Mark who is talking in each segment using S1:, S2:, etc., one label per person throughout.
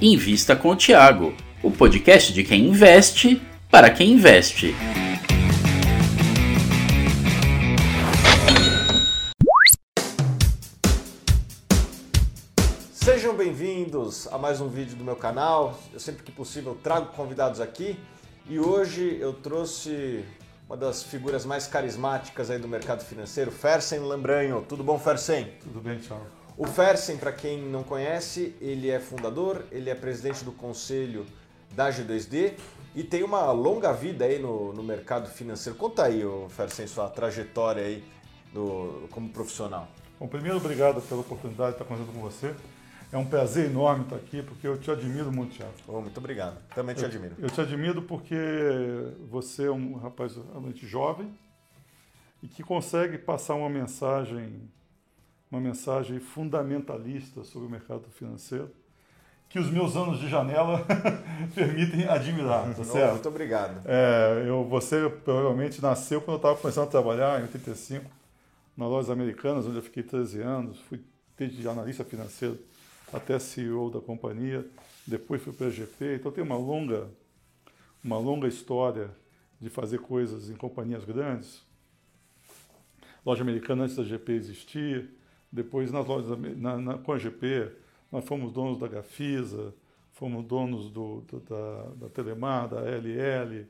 S1: Invista com o Tiago, o podcast de quem investe para quem investe.
S2: Sejam bem-vindos a mais um vídeo do meu canal. Eu sempre que possível trago convidados aqui e hoje eu trouxe uma das figuras mais carismáticas aí do mercado financeiro, Fersen Lambranho. Tudo bom, Fersen?
S3: Tudo bem, Thiago.
S2: O Fersen, para quem não conhece, ele é fundador, ele é presidente do conselho da G2D e tem uma longa vida aí no, no mercado financeiro. Conta aí, Fersen, sua trajetória aí do, como profissional.
S3: Bom, primeiro, obrigado pela oportunidade de estar conversando com você. É um prazer enorme estar aqui, porque eu te admiro muito, Thiago.
S2: Oh, muito obrigado. Também te
S3: eu,
S2: admiro.
S3: Eu te admiro porque você é um rapaz realmente jovem e que consegue passar uma mensagem uma mensagem fundamentalista sobre o mercado financeiro, que os meus anos de janela permitem admirar, tá certo?
S2: Muito obrigado.
S3: É, eu, você provavelmente nasceu quando eu estava começando a trabalhar, em 85, na Lojas Americanas, onde eu fiquei 13 anos, fui desde analista financeiro até CEO da companhia, depois fui para a GP, então tem uma longa, uma longa história de fazer coisas em companhias grandes. Loja Americana antes da GP existia, depois, nas lojas, na, na, com a GP, nós fomos donos da Gafisa, fomos donos do, do, da, da Telemar, da LL,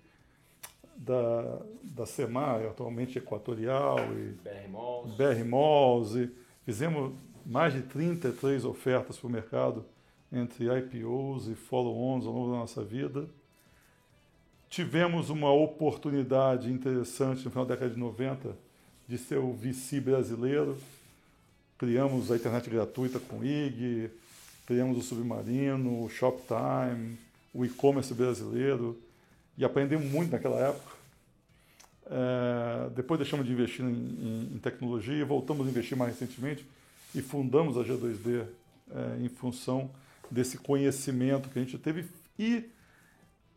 S3: da, da SEMAR, atualmente Equatorial, e
S2: BR Malls.
S3: BR Malls e fizemos mais de 33 ofertas para o mercado, entre IPOs e follow-ons ao longo da nossa vida. Tivemos uma oportunidade interessante no final da década de 90 de ser o VC brasileiro, Criamos a internet gratuita com IG, criamos o Submarino, o Shoptime, o e-commerce brasileiro e aprendemos muito naquela época. É, depois deixamos de investir em, em, em, tecnologia, voltamos a investir mais recentemente e fundamos a G2D é, em função desse conhecimento que a gente teve e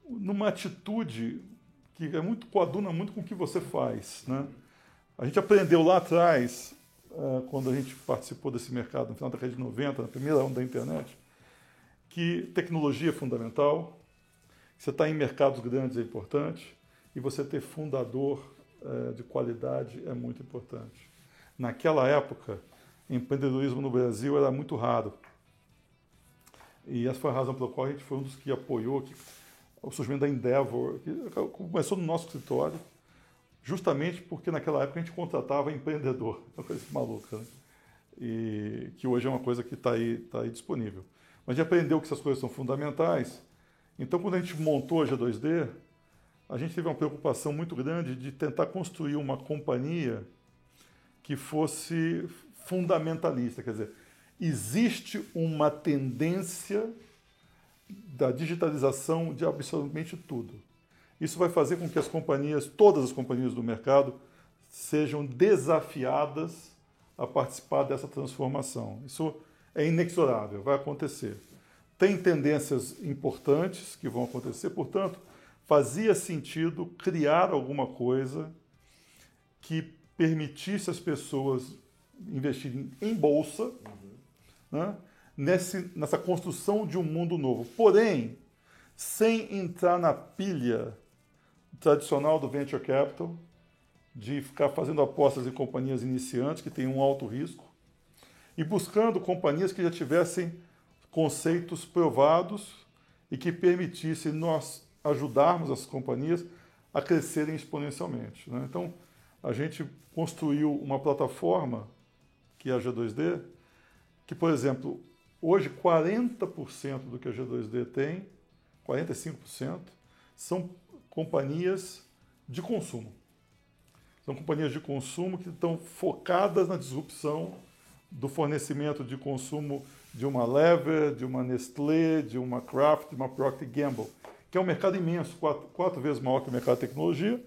S3: numa atitude que é muito coaduna muito com o que você faz, né? A gente aprendeu lá atrás quando a gente participou desse mercado no final da década de 90, na primeira onda da internet, que tecnologia é fundamental, você está em mercados grandes é importante e você ter fundador eh, de qualidade é muito importante. Naquela época, empreendedorismo no Brasil era muito raro. E essa foi a razão pela qual a gente foi um dos que apoiou que, o surgimento da Endeavor, que começou no nosso escritório, justamente porque naquela época a gente contratava empreendedor, uma coisa maluca, né? e que hoje é uma coisa que está aí, tá aí disponível. Mas a gente aprendeu que essas coisas são fundamentais, então quando a gente montou a G2D, a gente teve uma preocupação muito grande de tentar construir uma companhia que fosse fundamentalista, quer dizer, existe uma tendência da digitalização de absolutamente tudo. Isso vai fazer com que as companhias, todas as companhias do mercado, sejam desafiadas a participar dessa transformação. Isso é inexorável, vai acontecer. Tem tendências importantes que vão acontecer, portanto, fazia sentido criar alguma coisa que permitisse as pessoas investirem em bolsa, uhum. né, nesse, nessa construção de um mundo novo. Porém, sem entrar na pilha tradicional do venture capital, de ficar fazendo apostas em companhias iniciantes que têm um alto risco e buscando companhias que já tivessem conceitos provados e que permitissem nós ajudarmos as companhias a crescerem exponencialmente. Né? Então, a gente construiu uma plataforma, que é a G2D, que, por exemplo, hoje 40% do que a G2D tem, 45%, são companhias de consumo. São companhias de consumo que estão focadas na disrupção do fornecimento de consumo de uma Lever, de uma Nestlé, de uma Kraft, de uma Procter Gamble, que é um mercado imenso, quatro, quatro vezes maior que o mercado de tecnologia,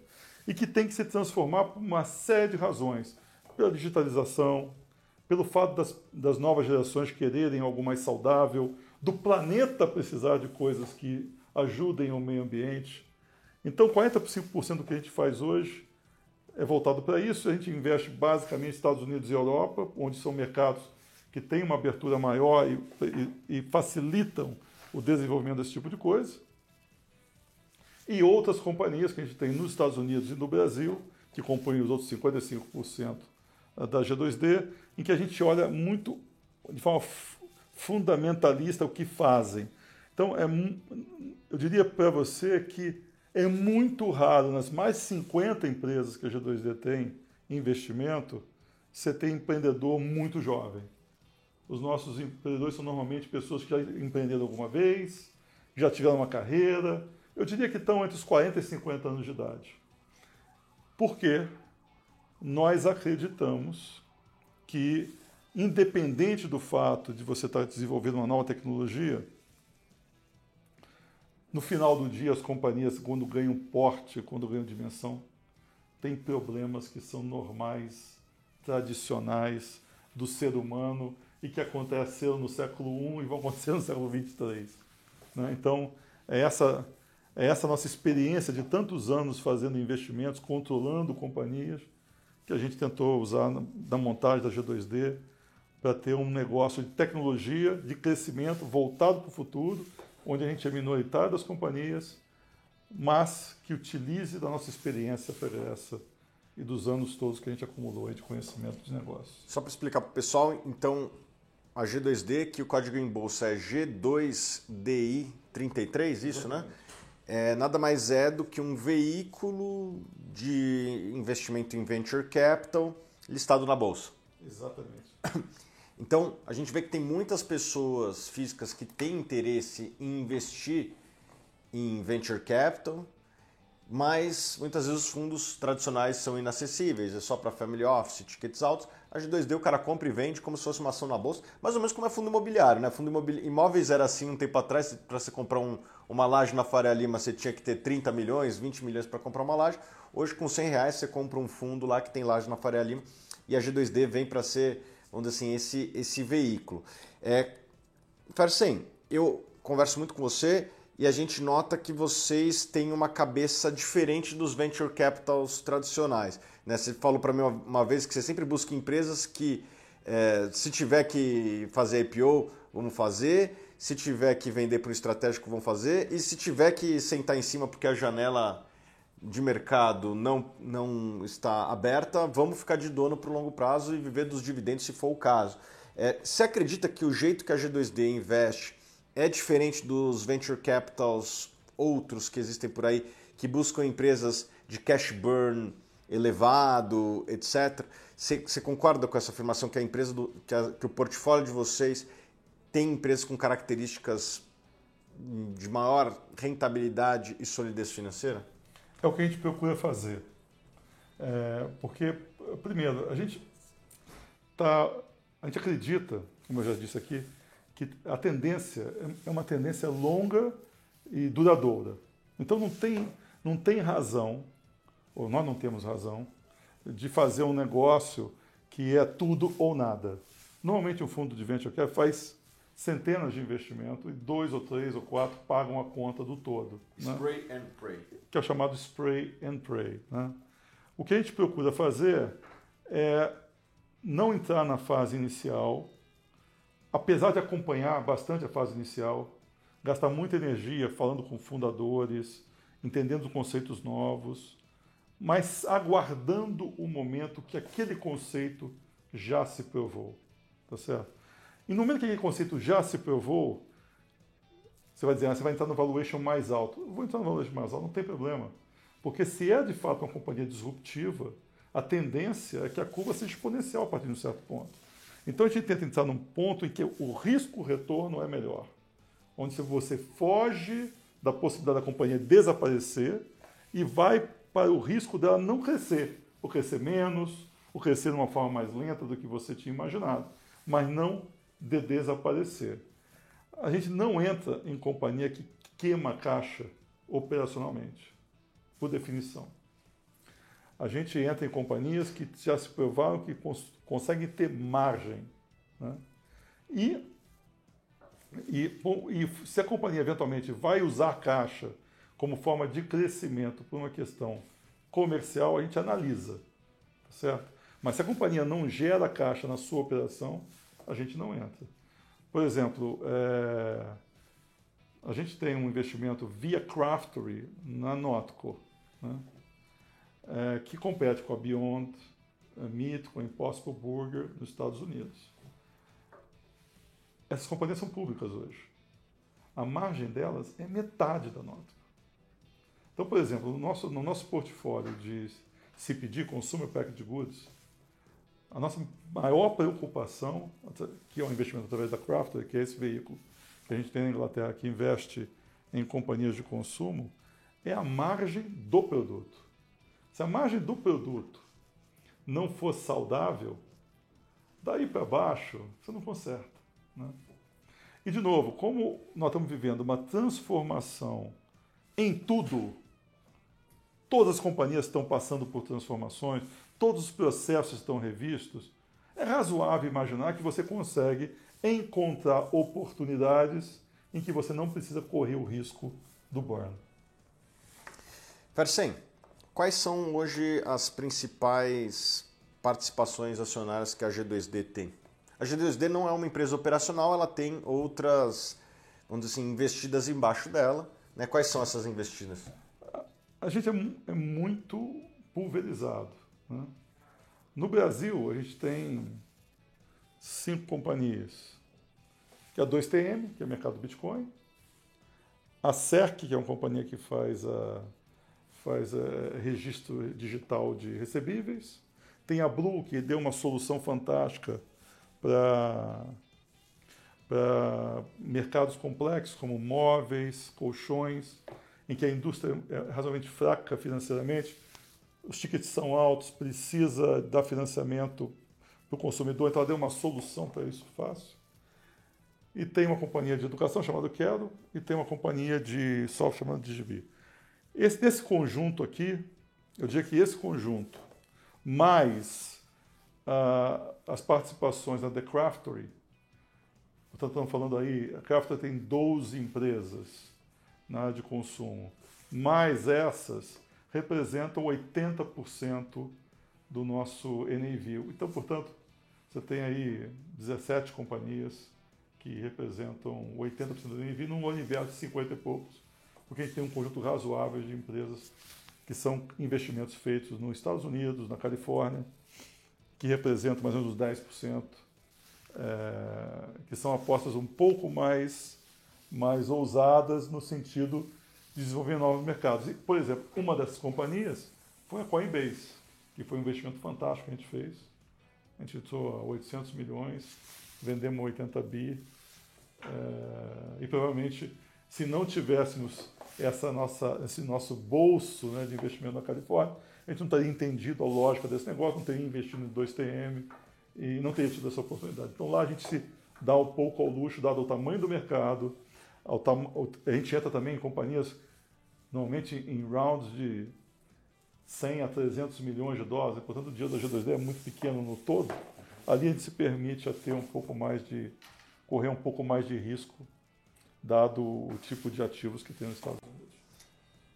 S3: e que tem que se transformar por uma série de razões. Pela digitalização, pelo fato das, das novas gerações quererem algo mais saudável, do planeta precisar de coisas que ajudem o meio ambiente, então, 45% do que a gente faz hoje é voltado para isso. A gente investe basicamente nos Estados Unidos e Europa, onde são mercados que têm uma abertura maior e, e, e facilitam o desenvolvimento desse tipo de coisa. E outras companhias que a gente tem nos Estados Unidos e no Brasil, que compõem os outros 55% da G2D, em que a gente olha muito de forma fundamentalista o que fazem. Então, é, eu diria para você que é muito raro, nas mais de 50 empresas que a G2D tem em investimento, você ter empreendedor muito jovem. Os nossos empreendedores são normalmente pessoas que já empreenderam alguma vez, já tiveram uma carreira. Eu diria que estão entre os 40 e 50 anos de idade. Porque nós acreditamos que, independente do fato de você estar desenvolvendo uma nova tecnologia, no final do dia, as companhias, quando ganham porte, quando ganham dimensão, têm problemas que são normais, tradicionais do ser humano e que aconteceram no século I e vão acontecer no século XXIII. Né? Então, é essa, é essa nossa experiência de tantos anos fazendo investimentos, controlando companhias, que a gente tentou usar na montagem da G2D para ter um negócio de tecnologia, de crescimento voltado para o futuro, onde a gente é minoritário das companhias, mas que utilize da nossa experiência pregressa e dos anos todos que a gente acumulou de conhecimento de negócio.
S2: Só para explicar para o pessoal, então, a G2D, que o código em bolsa é G2DI33, isso, né? É, nada mais é do que um veículo de investimento em venture capital listado na bolsa.
S3: Exatamente.
S2: Então, a gente vê que tem muitas pessoas físicas que têm interesse em investir em venture capital, mas muitas vezes os fundos tradicionais são inacessíveis, é só para family office, tickets altos. A G2D o cara compra e vende como se fosse uma ação na bolsa, mais ou menos como é fundo imobiliário, né? Fundo imobiliário, imóveis era assim um tempo atrás, para você comprar um, uma laje na Faria Lima você tinha que ter 30 milhões, 20 milhões para comprar uma laje. Hoje com 100 reais você compra um fundo lá que tem laje na Faria Lima e a G2D vem para ser vamos dizer assim, esse, esse veículo. É, Fersen, eu converso muito com você e a gente nota que vocês têm uma cabeça diferente dos venture capitals tradicionais. Né? Você falou para mim uma, vez que você sempre busca empresas que, é, se tiver que fazer IPO, vamos fazer, se tiver que vender para o estratégico, vamos fazer, e se tiver que sentar em cima porque a janela de mercado não, não está aberta, vamos ficar de dono para o longo prazo e viver dos dividendos se for o caso. É, você acredita que o jeito que a G2D investe é diferente dos venture capitals outros que existem por aí, que buscam empresas de cash burn elevado, etc. Você, você concorda com essa afirmação que a empresa do, que, a, que o portfólio de vocês tem empresas com características de maior rentabilidade e solidez financeira?
S3: É o que a gente procura fazer. É, porque, primeiro, a gente tá, a gente acredita, como eu já disse aqui, que a tendência é uma tendência longa e duradoura. Então não tem, não tem razão, ou nós não temos razão, de fazer um negócio que é tudo ou nada. Normalmente um fundo de venture capital faz centenas de investimentos e dois ou três ou quatro pagam a conta do todo.
S2: Né? Spray né? and pray.
S3: Que é o chamado spray and pray. Né? O que a gente procura fazer é não entrar na fase inicial, apesar de acompanhar bastante a fase inicial, gastar muita energia falando com fundadores, entendendo conceitos novos, mas aguardando o momento que aquele conceito já se provou. Tá certo? E no momento que aquele conceito já se provou, você vai dizer, ah, você vai entrar no valuation mais alto. Eu vou entrar no valuation mais alto, não tem problema. Porque se é de fato uma companhia disruptiva, a tendência é que a curva seja exponencial a partir de um certo ponto. Então a gente tenta entrar num ponto em que o risco-retorno é melhor. Onde você foge da possibilidade da companhia desaparecer e vai para o risco dela não crescer, ou crescer menos, ou crescer de uma forma mais lenta do que você tinha imaginado, mas não de desaparecer. A gente não entra em companhia que queima caixa operacionalmente, por definição. A gente entra em companhias que já se provaram que cons conseguem ter margem. Né? E, e, e se a companhia eventualmente vai usar caixa como forma de crescimento por uma questão comercial, a gente analisa, tá certo? Mas se a companhia não gera caixa na sua operação, a gente não entra. Por exemplo, é, a gente tem um investimento via Craftery na Notco, né? é, que compete com a Beyond Meat, com a Impossible Burger nos Estados Unidos. Essas companhias são públicas hoje. A margem delas é metade da Notco. Então, por exemplo, no nosso, no nosso portfólio de CPG, Consumer Packaged Goods, a nossa maior preocupação, que é o um investimento através da Crafter, que é esse veículo que a gente tem na Inglaterra que investe em companhias de consumo, é a margem do produto. Se a margem do produto não for saudável, daí para baixo você não conserta. Né? E, de novo, como nós estamos vivendo uma transformação em tudo, todas as companhias estão passando por transformações, todos os processos estão revistos, é razoável imaginar que você consegue encontrar oportunidades em que você não precisa correr o risco do burn.
S2: Fersen, quais são hoje as principais participações acionárias que a G2D tem? A G2D não é uma empresa operacional, ela tem outras, vamos dizer assim, investidas embaixo dela. Né? Quais são essas investidas?
S3: A gente é, é muito pulverizado. Né? No Brasil, a gente tem cinco companhias, que é a 2TM, que é o mercado do Bitcoin, a CERC, que é uma companhia que faz, a, faz a registro digital de recebíveis, tem a Blue, que deu uma solução fantástica para mercados complexos como móveis, colchões, em que a indústria é razoavelmente fraca financeiramente, os tickets são altos, precisa dar financiamento para o consumidor, então ela deu uma solução para isso fácil. E tem uma companhia de educação chamada Quero e tem uma companhia de software chamada Digibi. Esse, conjunto aqui, eu diria que esse conjunto, mais uh, as participações da The Craftery, estamos falando aí, a Craftery tem 12 empresas na área de consumo, mais essas representam 80% do nosso NAV. Então, portanto, você tem aí 17 companhias que representam 80% do NIV num universo de 50 e poucos, porque a gente tem um conjunto razoável de empresas que são investimentos feitos nos Estados Unidos, na Califórnia, que representam mais ou menos 10%, é, que são apostas um pouco mais, mais ousadas no sentido de desenvolver novos mercados. E, por exemplo, uma dessas companhias foi a Coinbase, que foi um investimento fantástico que a gente fez a gente entrou 800 milhões, vendemos 80 bi, é, e provavelmente, se não tivéssemos essa nossa, esse nosso bolso né, de investimento na Califórnia, a gente não teria entendido a lógica desse negócio, não teria investido em 2TM e não teria tido essa oportunidade. Então lá a gente se dá um pouco ao luxo, dado o tamanho do mercado. A gente entra também em companhias, normalmente em rounds de 100 a 300 milhões de dólares, portanto o dia da G2D é muito pequeno no todo, ali a gente se permite a ter um pouco mais de, correr um pouco mais de risco, dado o tipo de ativos que tem nos Estados Unidos.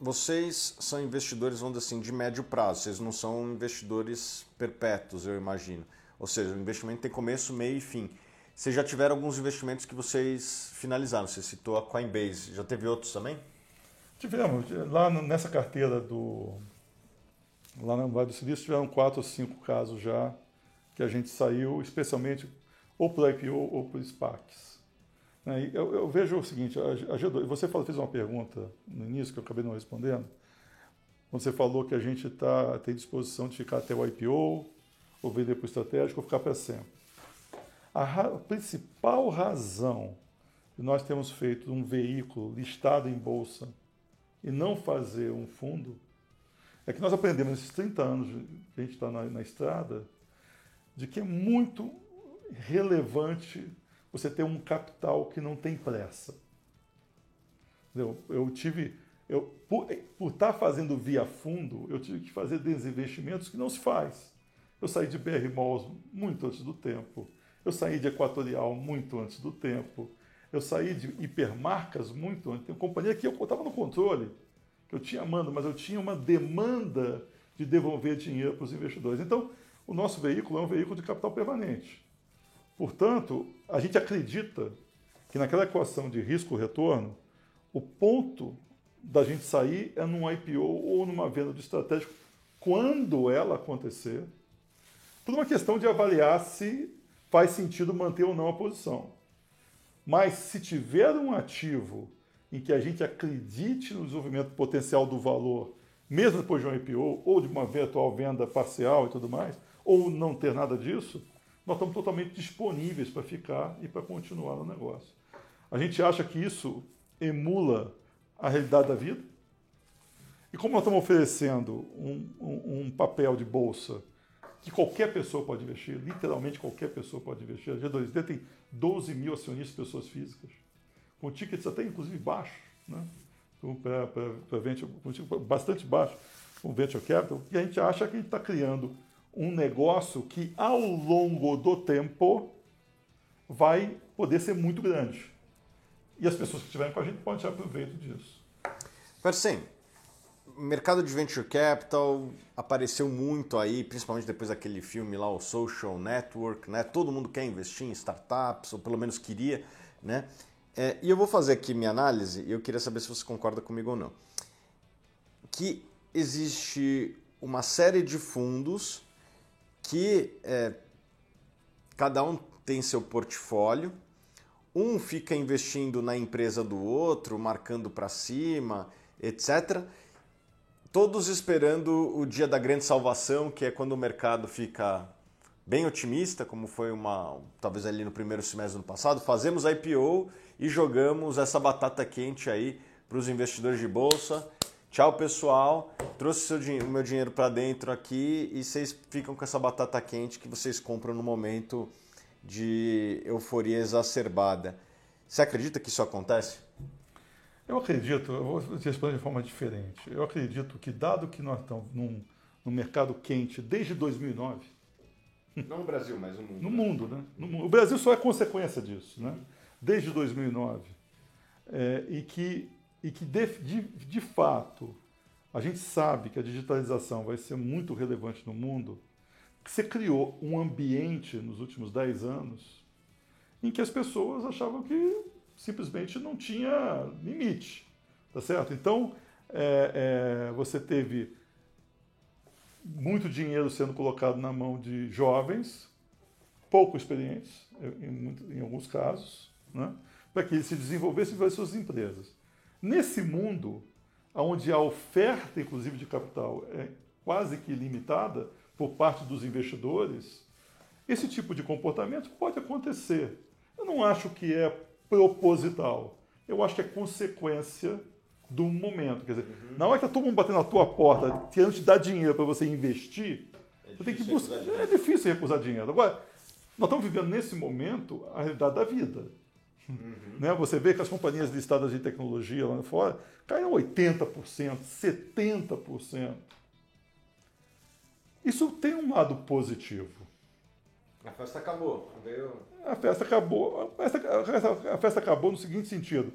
S2: Vocês são investidores, vamos dizer assim, de médio prazo, vocês não são investidores perpétuos, eu imagino. Ou seja, o investimento tem começo, meio e fim. Vocês já tiveram alguns investimentos que vocês finalizaram, você citou a Coinbase, já teve outros também?
S3: Tivemos, lá nessa carteira do lá no Vale do Silício tiveram quatro ou cinco casos já que a gente saiu, especialmente ou por IPO ou por SPACs. Né, eu, eu, vejo o seguinte, a G2, você fez uma pergunta no início que eu acabei não respondendo, você falou que a gente tá, tem disposição de ficar até o IPO, ou vender para o estratégico, ou ficar para sempre. A, ra a principal razão de nós termos feito um veículo listado em bolsa e não fazer um fundo é que nós aprendemos nesses 30 anos que a gente está na, na estrada, de que é muito relevante você ter um capital que não tem pressa. Eu, eu tive, eu, por, por estar tá fazendo via fundo, eu tive que fazer desinvestimentos que não se faz. Eu saí de BR Malls muito antes do tempo. Eu saí de Equatorial muito antes do tempo. Eu saí de hipermarcas muito antes. Tem companhia que eu estava no controle que eu tinha mando, mas eu tinha uma demanda de devolver dinheiro para os investidores. Então, o nosso veículo é um veículo de capital permanente. Portanto, a gente acredita que naquela equação de risco-retorno, O ponto da gente sair é num IPO ou numa venda de estratégico quando ela acontecer, por uma questão de avaliar se faz sentido manter ou não a posição. Mas se tiver um ativo em que a gente acredite no desenvolvimento potencial do valor, mesmo depois de um IPO, ou de uma eventual venda parcial e tudo mais, ou não ter nada disso, nós estamos totalmente disponíveis para ficar e para continuar no negócio. A gente acha que isso emula a realidade da vida. E como nós estamos oferecendo um, um, um papel de bolsa que qualquer pessoa pode investir, literalmente qualquer pessoa pode investir, a G2D tem 12 mil acionistas pessoas físicas, com tickets até inclusive baixos, né? para venture, bastante baixo, com venture capital, e a gente acha que a gente está criando um negócio que ao longo do tempo vai poder ser muito grande. E as pessoas que estiverem com a gente podem tirar proveito disso.
S2: Percem, o mercado de venture capital apareceu muito aí, principalmente depois daquele filme lá, o Social Network, né? Todo mundo quer investir em startups, ou pelo menos queria, né? É, e eu vou fazer aqui minha análise e eu queria saber se você concorda comigo ou não. Que existe uma série de fundos que é, cada um tem seu portfólio, um fica investindo na empresa do outro, marcando para cima, etc. Todos esperando o dia da grande salvação, que é quando o mercado fica bem otimista, como foi uma talvez ali no primeiro semestre do ano passado, fazemos a IPO e jogamos essa batata quente aí para os investidores de bolsa. Tchau, pessoal. Trouxe o meu dinheiro para dentro aqui e vocês ficam com essa batata quente que vocês compram no momento de euforia exacerbada. Você acredita que isso acontece?
S3: Eu acredito, eu vou responder de forma diferente. Eu acredito que, dado que nós estamos num, num mercado quente desde 2009.
S2: Não no Brasil, mas no mundo.
S3: No mundo, né? No mundo. O Brasil só é consequência disso, né? Desde 2009. É, e que, e que de, de, de fato, a gente sabe que a digitalização vai ser muito relevante no mundo você criou um ambiente nos últimos 10 anos em que as pessoas achavam que simplesmente não tinha limite, tá certo? Então, é, é, você teve muito dinheiro sendo colocado na mão de jovens, pouco experientes, em, em alguns casos, né? para que eles se desenvolvessem e suas empresas. Nesse mundo, onde a oferta, inclusive, de capital é quase que limitada, por parte dos investidores, esse tipo de comportamento pode acontecer. Eu não acho que é proposital. Eu acho que é consequência do momento. Quer dizer, uhum. na hora que está todo mundo batendo na tua porta, querendo te dar dinheiro para você investir, é você tem que buscar. É difícil recusar dinheiro. Agora, nós estamos vivendo nesse momento a realidade da vida. Uhum. Né? Você vê que as companhias listadas de tecnologia lá fora caíram 80%, 70%. Isso tem um lado positivo.
S2: A festa acabou. Veio...
S3: A festa acabou. A festa, a festa acabou no seguinte sentido: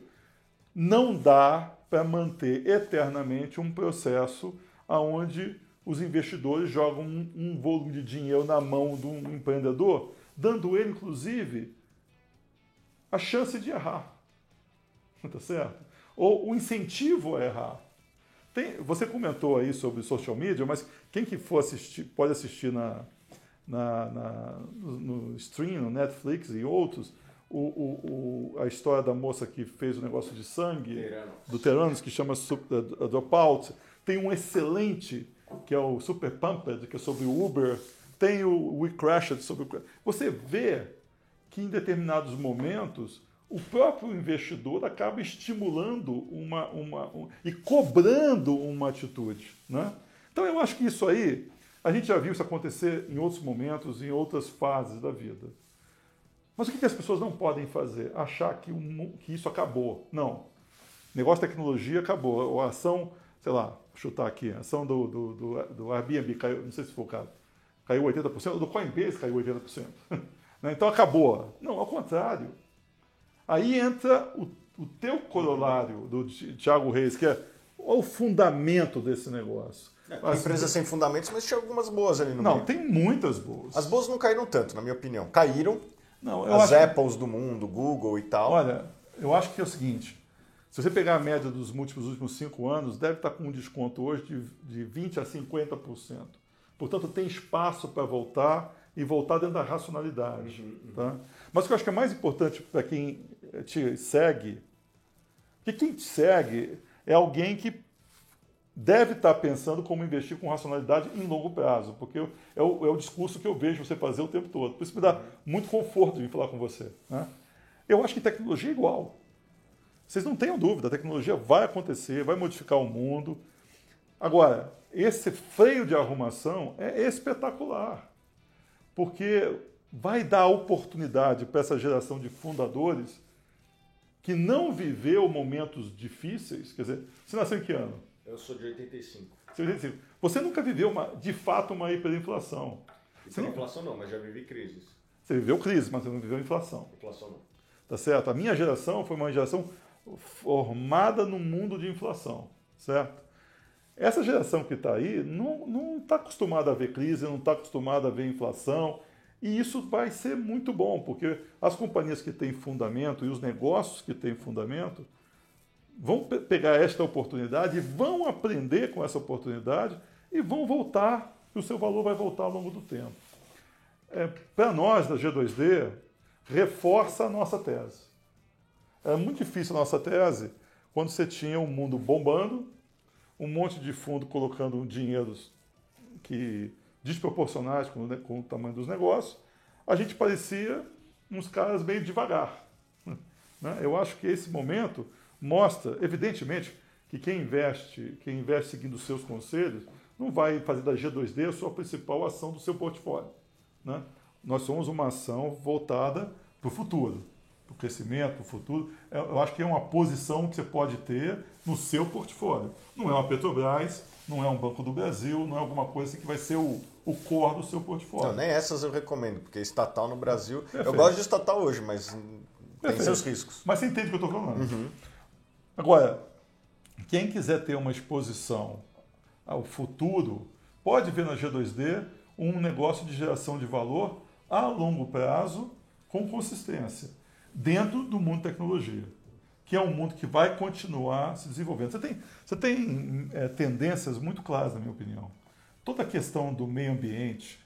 S3: não dá para manter eternamente um processo onde os investidores jogam um, um volume de dinheiro na mão de um empreendedor, dando ele, inclusive, a chance de errar. Tá certo? Ou o incentivo a errar. Tem, você comentou aí sobre social media, mas quem que for assistir, pode assistir na, na, na no, stream, no Netflix e outros, o, o, o, a história da moça que fez o negócio de sangue, Teranos. do Teranos, que chama uh, Dropout. Tem um excelente, que é o Super Pumped, que é sobre o Uber. Tem o We Crashed sobre o... Você vê que em determinados momentos o próprio investidor acaba estimulando uma, uma um, e cobrando uma atitude. Né? Então eu acho que isso aí, a gente já viu isso acontecer em outros momentos, em outras fases da vida. Mas o que, as pessoas não podem fazer? Achar que, um, que isso acabou. Não. O negócio de tecnologia acabou. A ação, sei lá, chutar aqui, a ação do, do, do, do Airbnb caiu, não sei se foi o caso, caiu 80%, do Coinbase caiu 80%. Né? então acabou. Não, ao contrário Aí entra o, o teu corolário do Tiago Reis, que é o fundamento desse negócio.
S2: É, As, empresa sem fundamentos, mas tinha algumas boas ali no
S3: não,
S2: meio.
S3: Não, tem muitas boas.
S2: As boas não caíram tanto, na minha opinião. Caíram
S3: não,
S2: as Apples do mundo, Google e tal.
S3: Olha, eu acho que é o seguinte, Se você pegar a média dos múltiplos últimos cinco anos, deve estar com um desconto hoje de, de 20% a 50%. Portanto, tem espaço para voltar e voltar dentro da racionalidade. Uhum, uhum. Tá? Mas o que eu acho que é mais importante para quem te segue, que quem te segue é alguém que deve estar pensando como investir com racionalidade em longo prazo, porque é o, é o discurso que eu vejo você fazer o tempo todo. Por isso me dá muito conforto de falar com você. Né? Eu acho que tecnologia é igual. Vocês não tenham dúvida, a tecnologia vai acontecer, vai modificar o mundo. Agora, esse freio de arrumação é espetacular, porque vai dar oportunidade para essa geração de fundadores que não viveu momentos difíceis. Quer dizer, você nasceu em que ano?
S2: Eu sou de 85.
S3: Você nunca viveu, uma, de fato, uma hiperinflação.
S2: Hiperinflação não, mas já vivi crises.
S3: Você viveu crise, mas você não viveu inflação.
S2: Inflação não.
S3: Tá certo? A minha geração foi uma geração formada no mundo de inflação, certo? Essa geração que está aí não está acostumada a ver crise, não está acostumada a ver inflação, e isso vai ser muito bom, porque as companhias que têm fundamento e os negócios que têm fundamento vão pe pegar esta oportunidade, vão aprender com essa oportunidade e vão voltar, e o seu valor vai voltar ao longo do tempo. É, Para nós da G2D, reforça a nossa tese. Era muito difícil a nossa tese quando você tinha um mundo bombando, um monte de fundo colocando dinheiros que desproporcionais com, com o tamanho dos negócios, a gente parecia uns caras meio devagar. Né? Eu acho que esse momento mostra, evidentemente, que quem investe, quem investe seguindo os seus conselhos, não vai fazer da G2D a sua principal ação do seu portfólio. Né? Nós somos uma ação voltada para o futuro o crescimento, o futuro. É, eu acho que é uma posição que você pode ter no seu portfólio. Não é uma Petrobras, não é um Banco do Brasil, não é alguma coisa assim que vai ser o, o core do seu portfólio.
S2: Não, nem essas eu recomendo, porque estatal no Brasil. Perfeito. Eu gosto de estatal hoje, mas Perfeito. tem seus riscos.
S3: Mas você entende o que eu estou falando. Uhum. Agora, quem quiser ter uma exposição ao futuro, pode ver na G2D um negócio de geração de valor a longo prazo com consistência dentro do mundo da tecnologia, que é um mundo que vai continuar se desenvolvendo. Você tem, você tem é, tendências muito claras, na minha opinião. Toda a questão do meio ambiente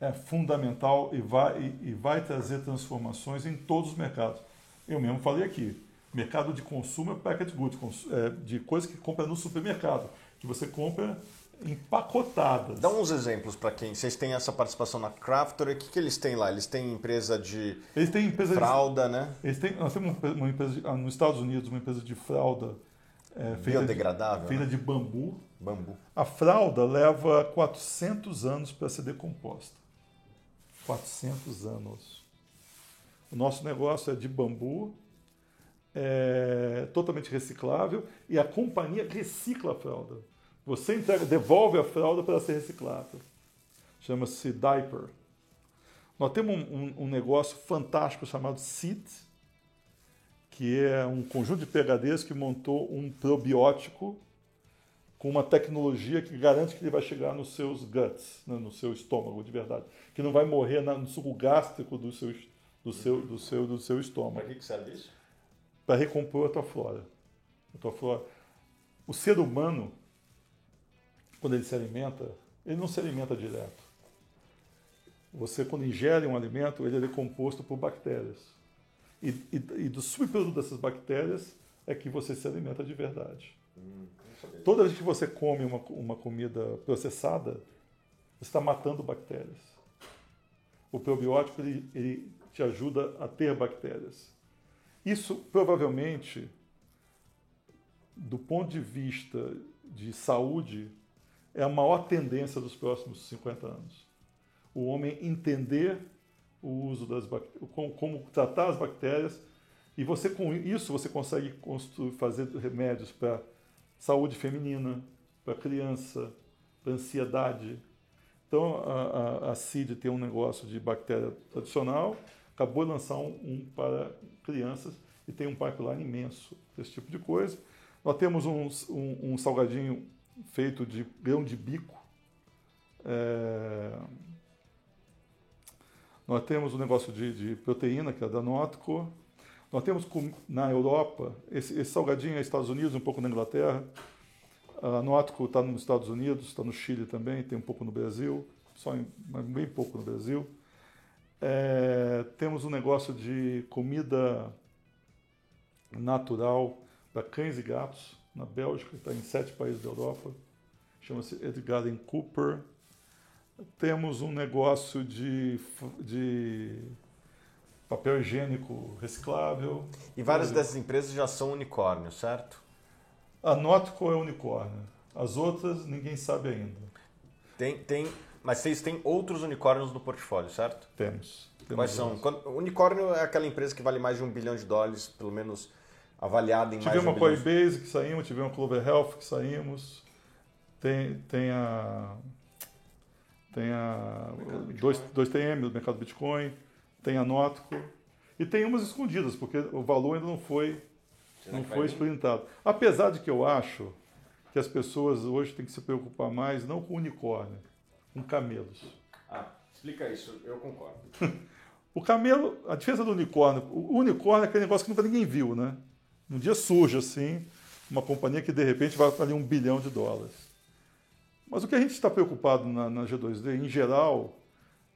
S3: é fundamental e vai, e, e vai trazer transformações em todos os mercados. Eu mesmo falei aqui, mercado de consumo é packaged goods, é, de coisas que compra no supermercado, que você compra empacotadas.
S2: Dá uns exemplos para quem. Vocês têm essa participação na Crafter, o que, que eles têm lá? Eles têm empresa de
S3: eles têm empresa
S2: fralda,
S3: de,
S2: né?
S3: Eles têm, nós temos uma empresa de, ah, nos Estados Unidos uma empresa de fralda
S2: é, feita Biodegradável.
S3: De, feita né? de bambu.
S2: Bambu.
S3: A fralda leva 400 anos para ser decomposta. 400 anos. O nosso negócio é de bambu, é totalmente reciclável e a companhia recicla a fralda. Você entrega, devolve a fralda para ser reciclada. Chama-se diaper. Nós temos um, um, um, negócio fantástico chamado CIT, que é um conjunto de PHDs que montou um probiótico com uma tecnologia que garante que ele vai chegar nos seus guts, né, no seu estômago de verdade, que não vai morrer na, no suco gástrico do seu, do seu, do seu, do seu estômago.
S2: Para que serve isso?
S3: Para recompor a tua flora. A tua flora. O ser humano quando ele se alimenta, ele não se alimenta direto. Você, quando ingere um alimento, ele é composto por bactérias. E, e, e, do subproduto dessas bactérias é que você se alimenta de verdade. Toda vez que você come uma, uma comida processada, você está matando bactérias. O probiótico ele, ele te ajuda a ter bactérias. Isso provavelmente, do ponto de vista de saúde, é a maior tendência dos próximos 50 anos. O homem entender o uso das como, como tratar as bactérias e você com isso você consegue construir, fazer remédios para saúde feminina, para criança, para ansiedade. Então a, a, a CID tem um negócio de bactéria tradicional, acabou de lançar um, um para crianças e tem um pipeline imenso desse tipo de coisa. Nós temos um, um, um salgadinho feito de grão de bico. É... Nós temos um negócio de, de, proteína, que é da Notco. Nós temos na Europa, esse, esse salgadinho é Estados Unidos, um pouco na Inglaterra. A Nótico está nos Estados Unidos, está no Chile também, tem um pouco no Brasil, só em, bem pouco no Brasil. É, temos um negócio de comida natural para cães e gatos na Bélgica, está em sete países da Europa. Chama-se Edgar Cooper. Temos um negócio de, de papel higiênico reciclável.
S2: E várias dessas empresas já são unicórnios, certo?
S3: A Notco é unicórnio. As outras ninguém sabe ainda.
S2: Tem, tem, mas vocês têm outros unicórnios no portfólio, certo?
S3: Temos. temos
S2: Quais são? Quando, unicórnio é aquela empresa que vale mais de um bilhão de dólares, pelo menos avaliada em
S3: tivemos
S2: mais de um
S3: Tivemos a Coinbase que saímos, tivemos a Clover Health que saímos, tem, tem a tem a 2TM do mercado Bitcoin, tem a Notco e tem umas escondidas, porque o valor ainda não foi, não foi sprintado. Apesar de que eu acho que as pessoas hoje têm que se preocupar mais não com unicórnio, com camelos.
S2: Ah, explica isso, eu concordo.
S3: o camelo, a diferença do unicórnio, o unicórnio é aquele negócio que nunca ninguém viu, né? Um dia surge assim, uma companhia que de repente vai valer um bilhão de dólares. Mas o que a gente está preocupado na, na, G2D, em geral,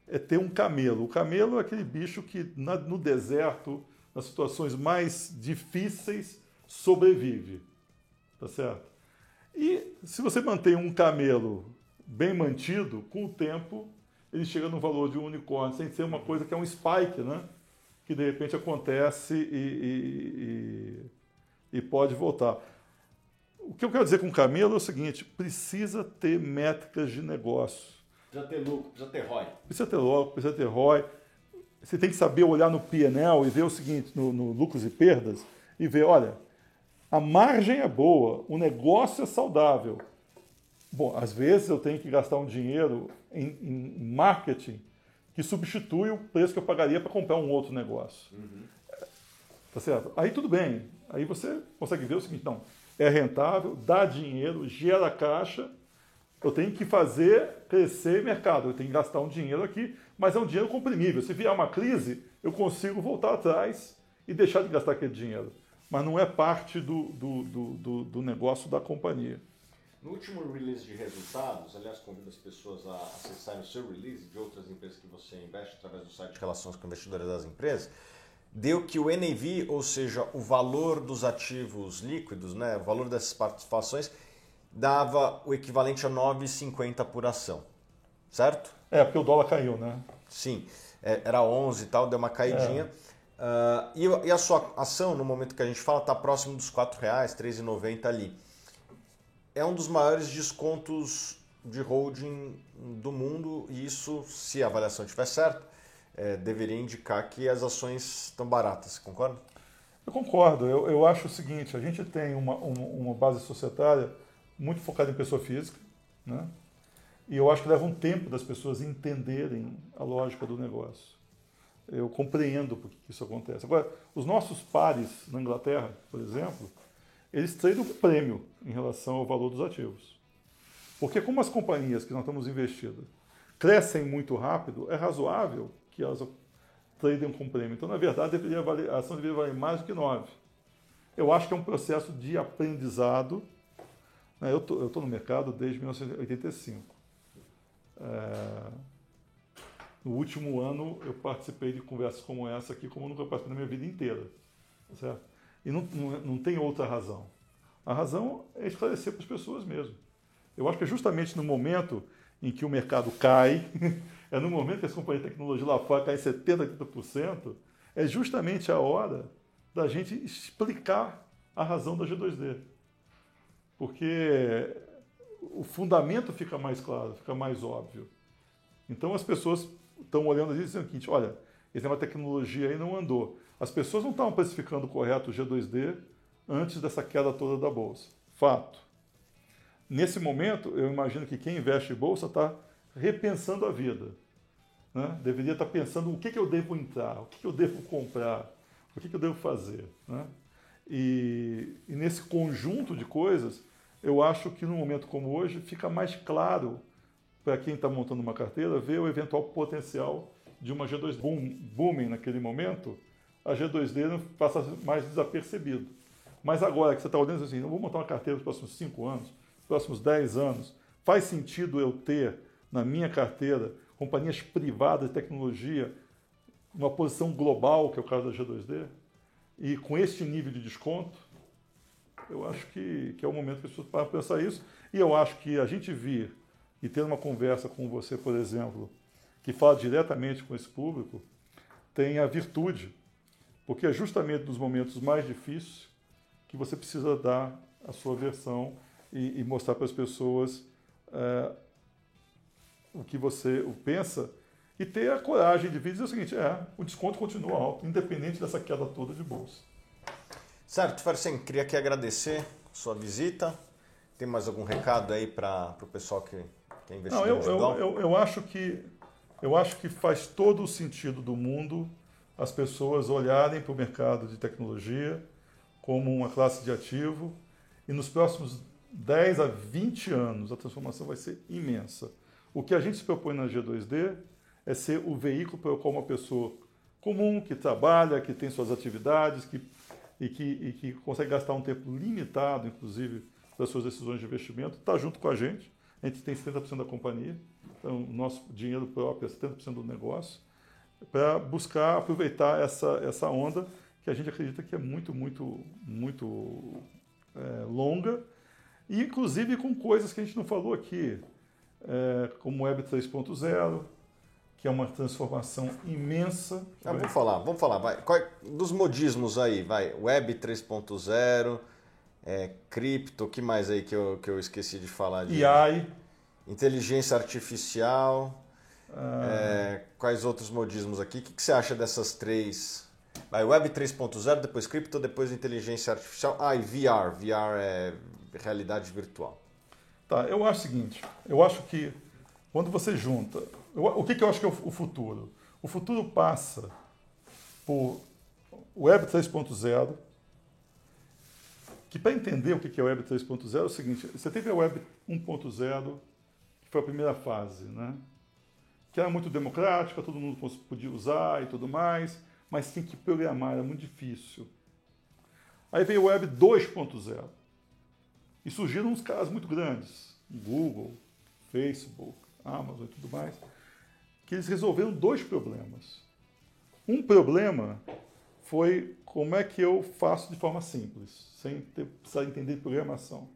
S3: é ter um camelo. O camelo é aquele bicho que na, no deserto, nas situações mais difíceis, sobrevive. Tá certo? E se você mantém um camelo bem mantido, com o tempo, ele chega no valor de um unicórnio, sem ser uma coisa que é um spike, né? Que de repente acontece e, e, e, e pode voltar. O que eu quero dizer com o camelo é o seguinte: precisa ter métricas de negócio.
S2: Precisa ter lucro, precisa ter ROI.
S3: Precisa ter lucro, precisa ter ROI. Você tem que saber olhar no PNL e ver o seguinte, no, no lucros e perdas, e ver, olha, a margem é boa, o negócio é saudável. Bom, às vezes eu tenho que gastar um dinheiro em, em marketing que substitui o preço que eu pagaria para comprar um outro negócio. Uhum. Tá certo? Aí tudo bem. Aí você consegue ver o seguinte, não, é rentável, dá dinheiro, gera caixa. Eu tenho que fazer crescer mercado, eu tenho que gastar um dinheiro aqui, mas é um dinheiro comprimível. Se vier uma crise, eu consigo voltar atrás e deixar de gastar aquele dinheiro. Mas não é parte do, do, do, do negócio da companhia.
S2: No último release de resultados, aliás, convido as pessoas a acessarem o seu release de outras empresas que você investe através do site de Relações com Investidores das Empresas deu que o NAV, ou seja, o valor dos ativos líquidos, né, o valor dessas participações, dava o equivalente a 9,50 por ação. Certo?
S3: É, porque o dólar caiu, né?
S2: Sim, é, era 11 e tal, deu uma caidinha. É. Uh, e, a sua ação, no momento que a gente fala, está próximo dos R$ reais, R$ 3,90 ali. É um dos maiores descontos de holding do mundo e isso, se a avaliação estiver certa, é, deveria indicar que as ações estão baratas, concorda?
S3: Eu concordo. Eu, eu acho o seguinte: a gente tem uma, uma, uma base societária muito focada em pessoa física, né? e eu acho que leva um tempo das pessoas entenderem a lógica do negócio. Eu compreendo por que isso acontece. Agora, os nossos pares na Inglaterra, por exemplo, eles tradam prêmio em relação ao valor dos ativos. Porque como as companhias que nós estamos investindo crescem muito rápido, é razoável que elas tradem com prêmio. Então, na verdade, deveria valer, a ação deveria valer mais do que 9. Eu acho que é um processo de aprendizado. Né? Eu estou no mercado desde 1985. É, no último ano, eu participei de conversas como essa aqui, como nunca participei na minha vida inteira. Tá certo? E não, não, não tem outra razão. A razão é esclarecer para as pessoas mesmo. Eu acho que é justamente no momento em que o mercado cai, é no momento que as companhias de tecnologia lá fora caem 70%, 80%, é justamente a hora da gente explicar a razão da G2D. Porque o fundamento fica mais claro, fica mais óbvio. Então as pessoas estão olhando e dizem o seguinte, olha, esse uma tecnologia aí não andou. As pessoas não estavam precificando correto o G2D antes dessa queda toda da bolsa. Fato. Nesse momento, eu imagino que quem investe em bolsa está repensando a vida. Né? Deveria estar pensando o que, que eu devo entrar, o que, que eu devo comprar, o que, que eu devo fazer. Né? E, e, nesse conjunto de coisas, eu acho que num momento como hoje fica mais claro para quem está montando uma carteira ver o eventual potencial de uma G2 boom, booming naquele momento, a G2D não passa mais desapercebido. Mas agora que você está olhando assim, eu vou montar uma carteira nos próximos 5 anos, nos próximos 10 anos, faz sentido eu ter na minha carteira companhias privadas de tecnologia uma posição global, que é o caso da G2D, e com este nível de desconto, eu acho que, que é o momento que as pessoas para pensar isso. E eu acho que a gente vir e ter uma conversa com você, por exemplo, que fala diretamente com esse público, tem a virtude, porque é justamente nos momentos mais difíceis que você precisa dar a sua versão e, e mostrar para as pessoas é, o que você pensa e ter a coragem de vir dizer o seguinte, é, o desconto continua alto, independente dessa queda toda de bolsa.
S2: Certo, Farsen, queria aqui agradecer sua visita. Tem mais algum recado aí para o pessoal que, que é investidor
S3: Não, eu, eu, eu, eu, acho que, eu acho que faz todo o sentido do mundo as pessoas olharem para o mercado de tecnologia como uma classe de ativo e nos próximos 10 a 20 anos a transformação vai ser imensa. O que a gente se propõe na G2D é ser o veículo para qual uma pessoa comum, que trabalha, que tem suas atividades que, e, que, e que consegue gastar um tempo limitado, inclusive, das suas decisões de investimento, está junto com a gente. A gente tem 70% da companhia, então o nosso dinheiro próprio é 70% do negócio, para buscar aproveitar essa, essa onda que a gente acredita que é muito, muito, muito é, longa, e inclusive com coisas que a gente não falou aqui, é, como Web 3.0, que é uma transformação imensa.
S2: Ah, vamos falar, vamos falar. Vai. Qual, dos modismos aí, vai. Web 3.0, é, cripto, o que mais aí que eu, que eu esqueci de falar? De
S3: AI.
S2: Inteligência artificial. Ah. É, quais outros modismos aqui? O que, que você acha dessas três? Vai, Web 3.0, depois cripto, depois inteligência artificial. Ah, e VR. VR é realidade virtual.
S3: Tá, eu acho o seguinte, eu acho que quando você junta o que, que eu acho que é o futuro? O futuro passa por Web 3.0, que para entender o que é o Web 3.0 é o seguinte, você teve a Web 1.0, que foi a primeira fase, né? Que era muito democrática, todo mundo podia usar e tudo mais, mas tem que programar, era muito difícil. Aí veio o Web 2.0, e surgiram uns caras muito grandes, Google, Facebook, Amazon e tudo mais, que eles resolveram dois problemas. Um problema foi como é que eu faço de forma simples, sem ter, precisar entender programação.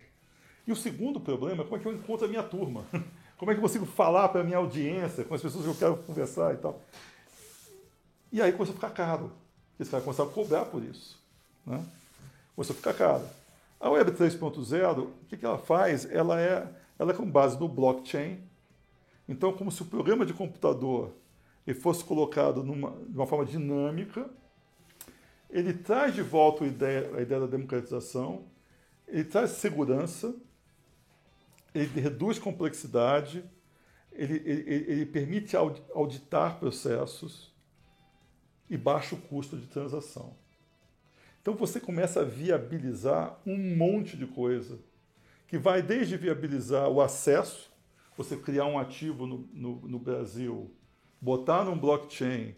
S3: E o segundo problema é como é que eu encontro a minha turma. Como é que eu consigo falar para a minha audiência, com as pessoas que eu quero conversar e tal. E aí começou a ficar caro. Você vai começar a cobrar por isso. Né? Começou a ficar caro. A Web 3.0, o que, que ela faz? Ela é, ela é com base no blockchain, então, como se o programa de computador ele fosse colocado numa, de uma forma dinâmica, ele traz de volta a ideia, a ideia da democratização, ele traz segurança, ele reduz complexidade, ele, ele, ele permite auditar processos e baixa o custo de transação. Então você começa a viabilizar um monte de coisa, que vai desde viabilizar o acesso, você criar um ativo no, no, no Brasil, botar num blockchain,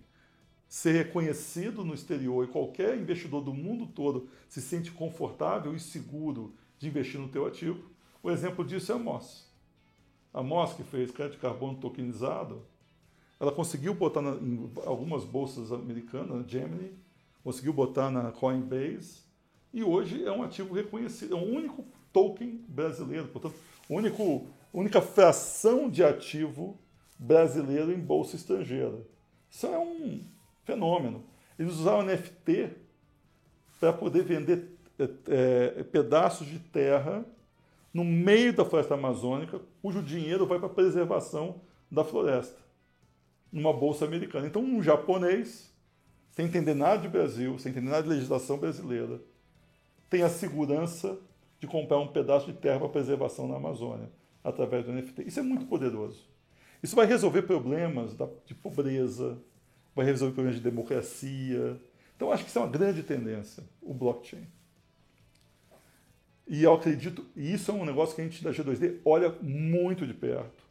S3: ser reconhecido no exterior e qualquer investidor do mundo todo se sente confortável e seguro de investir no teu ativo. O exemplo disso é a Moss. A Moss, que fez crédito de carbono tokenizado, ela conseguiu botar na, em algumas bolsas americanas, Gemini, conseguiu botar na Coinbase, e hoje é um ativo reconhecido, é o único token brasileiro, portanto, único única fração de ativo brasileiro em bolsa estrangeira. Isso é um fenômeno. Eles usaram NFT para poder vender é, é, pedaços de terra no meio da floresta amazônica, cujo dinheiro vai para a preservação da floresta, numa bolsa americana. Então, um japonês, sem entender nada de Brasil, sem entender nada de legislação brasileira, tem a segurança de comprar um pedaço de terra para preservação na Amazônia através do NFT. Isso é muito poderoso. Isso vai resolver problemas de pobreza, vai resolver problemas de democracia. Então, acho que isso é uma grande tendência, o blockchain. E eu acredito, e isso é um negócio que a gente da G2D olha muito de perto.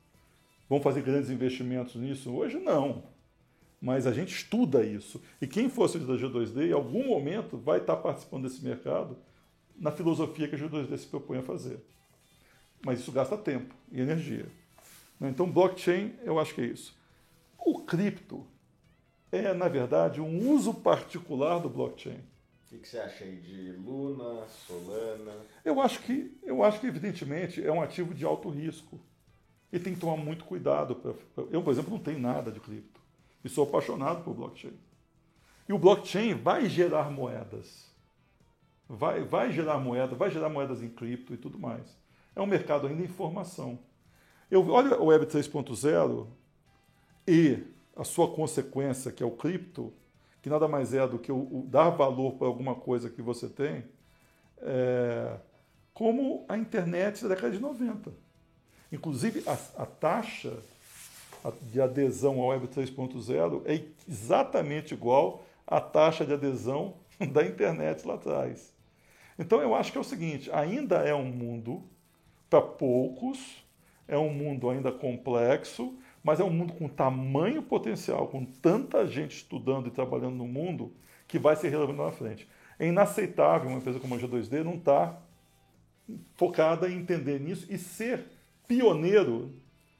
S3: Vamos fazer grandes investimentos nisso? Hoje, não. mas a gente estuda isso. E quem sócio da G2D, em algum momento, vai estar participando desse mercado na filosofia que a G2D se propõe a fazer. Mas isso gasta tempo e energia. Né? Então, blockchain, eu acho que é isso. O cripto é, na verdade, um uso particular do blockchain.
S2: O que, que, você acha aí de Luna, Solana?
S3: Eu acho que, eu acho que evidentemente, é um ativo de alto risco. E tem que tomar muito cuidado. Pra, eu, por exemplo, não tenho nada de cripto. E sou apaixonado por blockchain. E o blockchain vai gerar moedas. Vai, vai gerar moeda, vai gerar moedas em cripto e tudo mais. É um mercado ainda em formação. Eu, olha o Web 3.0 e a sua consequência, que é o cripto, que nada mais é do que o, o dar valor para alguma coisa que você tem, é, como a internet da década de 90. Inclusive, a, a taxa de adesão ao Web 3.0 é exatamente igual à taxa de adesão da internet lá atrás. Então eu acho que é o seguinte: ainda é um mundo para poucos, é um mundo ainda complexo, mas é um mundo com tamanho potencial, com tanta gente estudando e trabalhando no mundo, que vai ser relevante na frente. É inaceitável uma empresa como a G2D não estar tá focada em entender nisso e ser pioneiro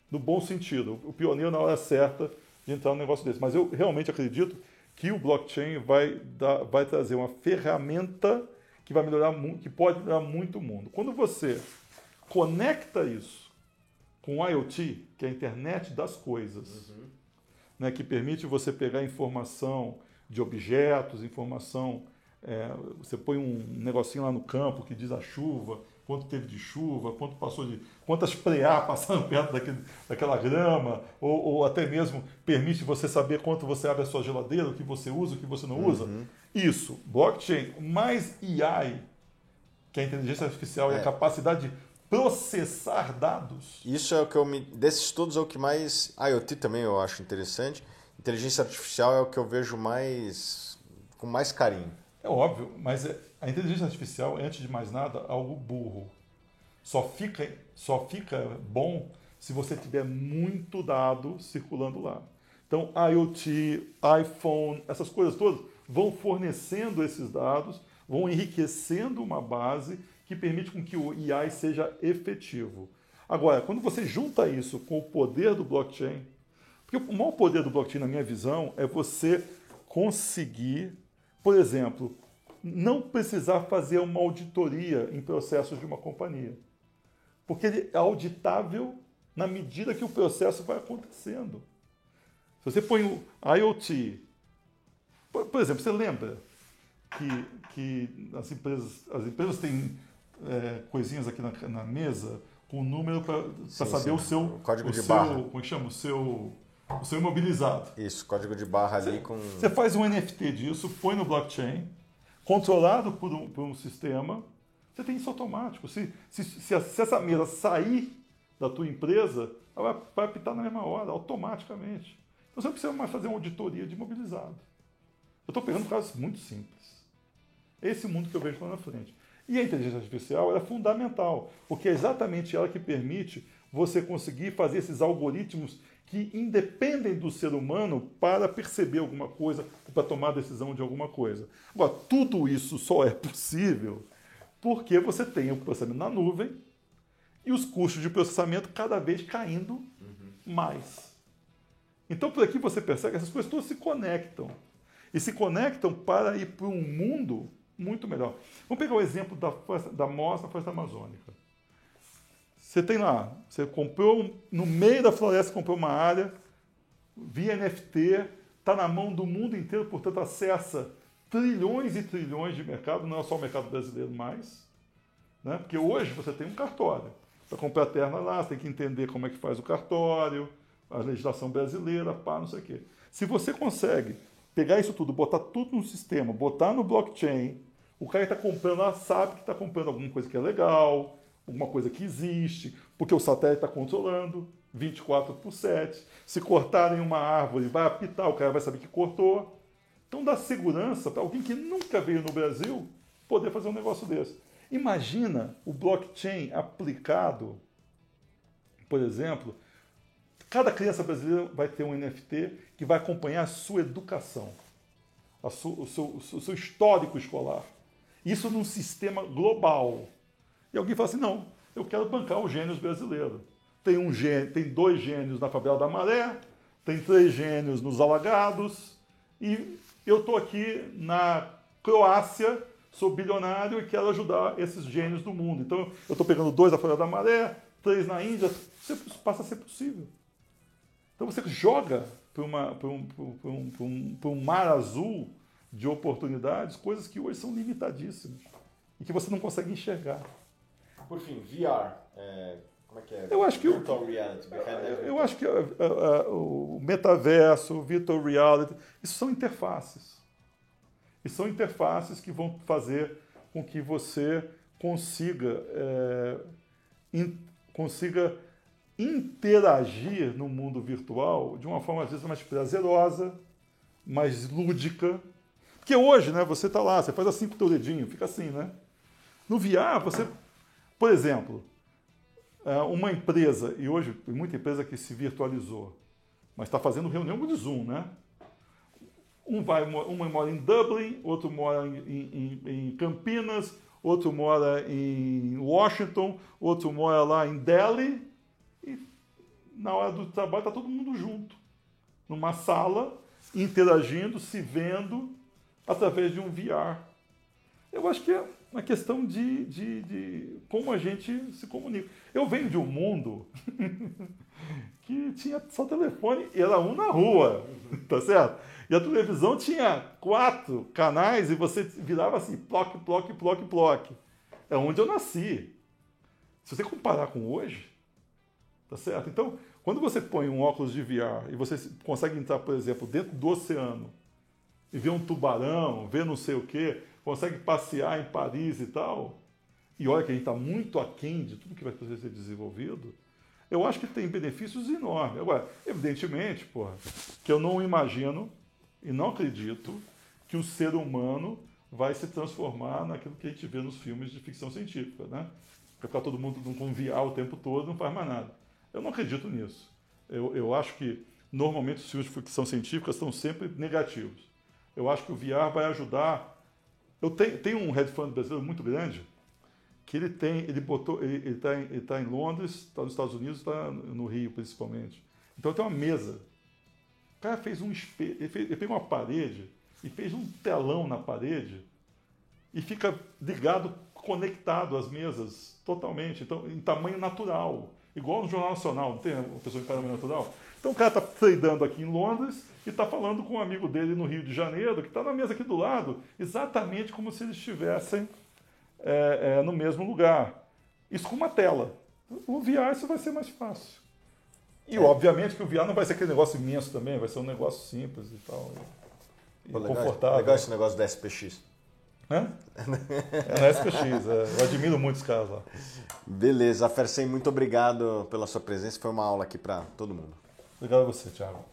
S3: no bom sentido, o pioneiro na hora certa de entrar no negócio desse. Mas eu realmente acredito que o blockchain vai, dar, vai trazer uma ferramenta que vai melhorar que pode melhorar muito o mundo. Quando você conecta isso com o IoT, que é a internet das coisas, uhum. né, que permite você pegar informação de objetos, informação. É, você põe um negocinho lá no campo que diz a chuva, quanto teve de chuva, quanto passou de. quantas preá passaram perto daquele, daquela grama, ou, ou, até mesmo permite você saber quanto você abre a sua geladeira, o que você usa, o que você não usa. Uhum. Isso, blockchain mais AI, que é a inteligência artificial é. e a capacidade de processar dados.
S2: Isso é o que eu me. Desses todos é o que mais. IoT também eu acho interessante. Inteligência artificial é o que eu vejo mais. com mais carinho.
S3: É óbvio, mas é, a inteligência artificial é, antes de mais nada, algo burro. Só fica, só fica bom se você tiver muito dado circulando lá. Então, IoT, iPhone, essas coisas todas vão fornecendo esses dados, vão enriquecendo uma base que permite com que o AI seja efetivo. Agora, quando você junta isso com o poder do blockchain, porque o maior poder do blockchain, na minha visão, é você conseguir, por exemplo, não precisar fazer uma auditoria em processos de uma companhia. Porque ele é auditável na medida que o processo vai acontecendo. Se você põe o IoT, por exemplo, você lembra que, que as, empresas, as empresas têm é, coisinhas aqui na, na, mesa com o número para saber sim. o seu o
S2: código
S3: o
S2: de
S3: seu,
S2: barra.
S3: Como é chama? O seu, o seu imobilizado.
S2: Isso, código de barra ali
S3: você,
S2: com.
S3: Você faz um NFT disso, põe no blockchain, controlado por um, por um sistema, você tem isso automático. Se, se, se, se essa mesa sair da tua empresa, ela vai, vai apitar na mesma hora, automaticamente. Então você não precisa mais fazer uma auditoria de imobilizado. Eu estou pegando casos muito simples. Esse mundo que eu vejo lá na frente. E a inteligência artificial é fundamental, porque é exatamente ela que permite você conseguir fazer esses algoritmos que independem do ser humano para perceber alguma coisa, para tomar decisão de alguma coisa. Agora, tudo isso só é possível porque você tem o processamento na nuvem e os custos de processamento cada vez caindo mais. Então, por aqui você percebe que essas coisas todas se conectam. E se conectam para ir para um mundo muito melhor. Vamos pegar o exemplo da, da mostra Floresta Amazônica. Você tem lá, você comprou, no meio da floresta, comprou uma área, via NFT, está na mão do mundo inteiro, portanto, acessa trilhões e trilhões de mercado, não é só o mercado brasileiro mais. Né? Porque hoje você tem um cartório. Para comprar terra lá, você tem que entender como é que faz o cartório, a legislação brasileira, pá, não sei o quê. Se você consegue pegar isso tudo, botar tudo no sistema, botar no blockchain, o cara está comprando lá sabe que está comprando alguma coisa que é legal, alguma coisa que existe, porque o satélite está controlando 24 por 7. Se cortarem uma árvore, vai apitar, o cara vai saber que cortou. Então dá segurança para alguém que nunca veio no Brasil poder fazer um negócio desse. Imagina o blockchain aplicado, por exemplo, Cada criança brasileira vai ter um NFT que vai acompanhar a sua educação, a su, o, seu, o seu histórico escolar. Isso num sistema global. E alguém fala assim: não, eu quero bancar os gênios brasileiros. Tem, um gênio, tem dois gênios na favela da Maré, tem três gênios nos Alagados, e eu estou aqui na Croácia, sou bilionário e quero ajudar esses gênios do mundo. Então eu estou pegando dois da favela da Maré, três na Índia, passa a ser possível. Então você joga para um, um, um, um mar azul de oportunidades, coisas que hoje são limitadíssimas e que você não consegue enxergar.
S2: Por fim, VR. É, como é que é?
S3: Eu acho que
S2: virtual o, reality.
S3: Eu acho que a, a, a, o metaverso, o virtual reality, isso são interfaces. E são interfaces que vão fazer com que você consiga, é, in, consiga interagir no mundo virtual de uma forma às vezes mais prazerosa, mais lúdica. Porque hoje, né, você está lá, você faz assim com o teu dedinho, fica assim, né? No VR, você, por exemplo, é, uma empresa, e hoje tem muita empresa que se virtualizou, mas está fazendo reunião de Zoom, né? Um vai, uma mora em Dublin, outro mora em, em, em Campinas, outro mora em Washington, outro mora lá em Delhi, e na hora do trabalho está todo mundo junto, numa sala, interagindo, se vendo através de um VR. Eu acho que é uma questão de, de, de como a gente se comunica. Eu venho de um mundo que tinha só telefone e era um na rua, tá certo? E a televisão tinha quatro canais e você virava assim, ploc, ploc, ploc, ploc. É onde eu nasci. Se você comparar com hoje, Tá certo? Então, quando você põe um óculos de VR e você consegue entrar, por exemplo, dentro do oceano e ver um tubarão, ver não sei o quê, consegue passear em Paris e tal, e olha que a gente está muito aquém de tudo que vai poder ser desenvolvido, eu acho que tem benefícios enormes. Agora, evidentemente, porra, que eu não imagino e não acredito que o ser humano vai se transformar naquilo que a gente vê nos filmes de ficção científica, né? Vai ficar todo mundo com VR o tempo todo, não faz mais nada. Eu não acredito nisso. Eu, eu acho que normalmente os filmes de ficção científica são sempre negativos. Eu acho que o VR vai ajudar. Eu tenho, tenho um hedge fund brasileiro muito grande que ele tem, ele botou, ele está em, tá em Londres, está nos Estados Unidos, está no Rio principalmente. Então tem uma mesa. O cara fez um espelho, ele, fez, ele pegou uma parede e fez um telão na parede e fica ligado, conectado às mesas totalmente, então em tamanho natural. Igual no Jornal Nacional, não tem uma pessoa em tamanho natural? Então o cara está tradando aqui em Londres e está falando com um amigo dele no Rio de Janeiro, que está na mesa aqui do lado, exatamente como se eles estivessem é, é, no mesmo lugar. Isso com uma tela. O VR isso vai ser mais fácil. E é. obviamente que o VR não vai ser aquele negócio imenso também, vai ser um negócio simples e tal. E,
S2: Pô, legal, confortável. Legal esse negócio da SPX.
S3: Hã? É na SPX, é. eu admiro muito os caras lá.
S2: Beleza, Fersen, muito obrigado pela sua presença. Foi uma aula aqui para todo mundo.
S3: Obrigado a você, Thiago.